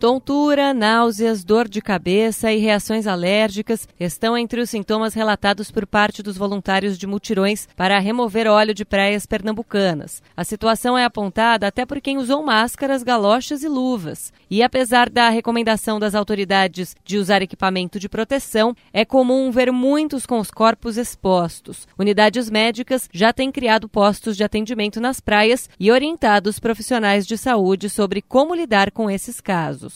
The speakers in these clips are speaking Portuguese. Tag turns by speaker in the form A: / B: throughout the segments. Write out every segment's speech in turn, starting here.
A: Tontura, náuseas, dor de cabeça e reações alérgicas estão entre os sintomas relatados por parte dos voluntários de mutirões para remover óleo de praias pernambucanas. A situação é apontada até por quem usou máscaras, galochas e luvas. E apesar da recomendação das autoridades de usar equipamento de proteção, é comum ver muitos com os corpos expostos. Unidades médicas já têm criado postos de atendimento nas praias e orientado os profissionais de saúde sobre como lidar com esses casos.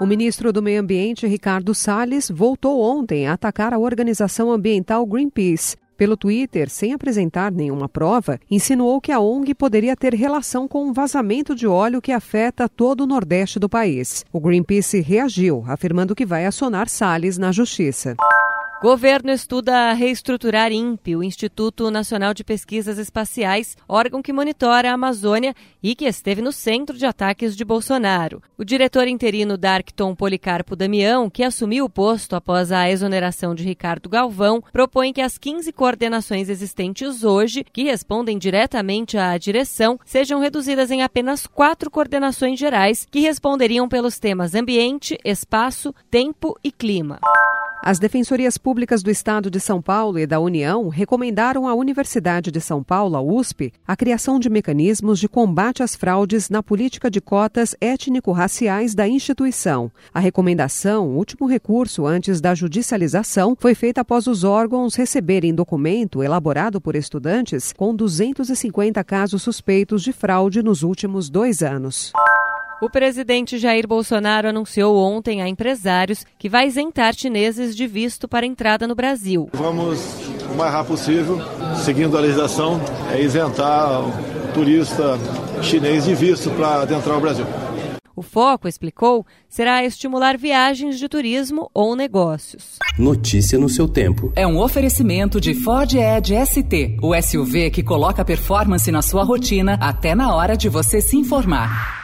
B: O ministro do Meio Ambiente, Ricardo Salles, voltou ontem a atacar a organização ambiental Greenpeace. Pelo Twitter, sem apresentar nenhuma prova, insinuou que a ONG poderia ter relação com um vazamento de óleo que afeta todo o nordeste do país. O Greenpeace reagiu, afirmando que vai acionar Salles na justiça.
A: Governo estuda reestruturar INPE, o Instituto Nacional de Pesquisas Espaciais, órgão que monitora a Amazônia e que esteve no centro de ataques de Bolsonaro. O diretor interino Darkton Policarpo Damião, que assumiu o posto após a exoneração de Ricardo Galvão, propõe que as 15 coordenações existentes hoje, que respondem diretamente à direção, sejam reduzidas em apenas quatro coordenações gerais que responderiam pelos temas ambiente, espaço, tempo e clima.
B: As defensorias públicas do Estado de São Paulo e da União recomendaram à Universidade de São Paulo, a USP, a criação de mecanismos de combate às fraudes na política de cotas étnico-raciais da instituição. A recomendação, último recurso antes da judicialização, foi feita após os órgãos receberem documento elaborado por estudantes com 250 casos suspeitos de fraude nos últimos dois anos.
A: O presidente Jair Bolsonaro anunciou ontem a empresários que vai isentar chineses de visto para entrada no Brasil.
C: Vamos, o mais rápido possível, seguindo a legislação, é isentar o turista chinês de visto para adentrar o Brasil.
A: O foco, explicou, será estimular viagens de turismo ou negócios.
D: Notícia no seu tempo.
E: É um oferecimento de Ford Edge ST, o SUV que coloca performance na sua rotina até na hora de você se informar.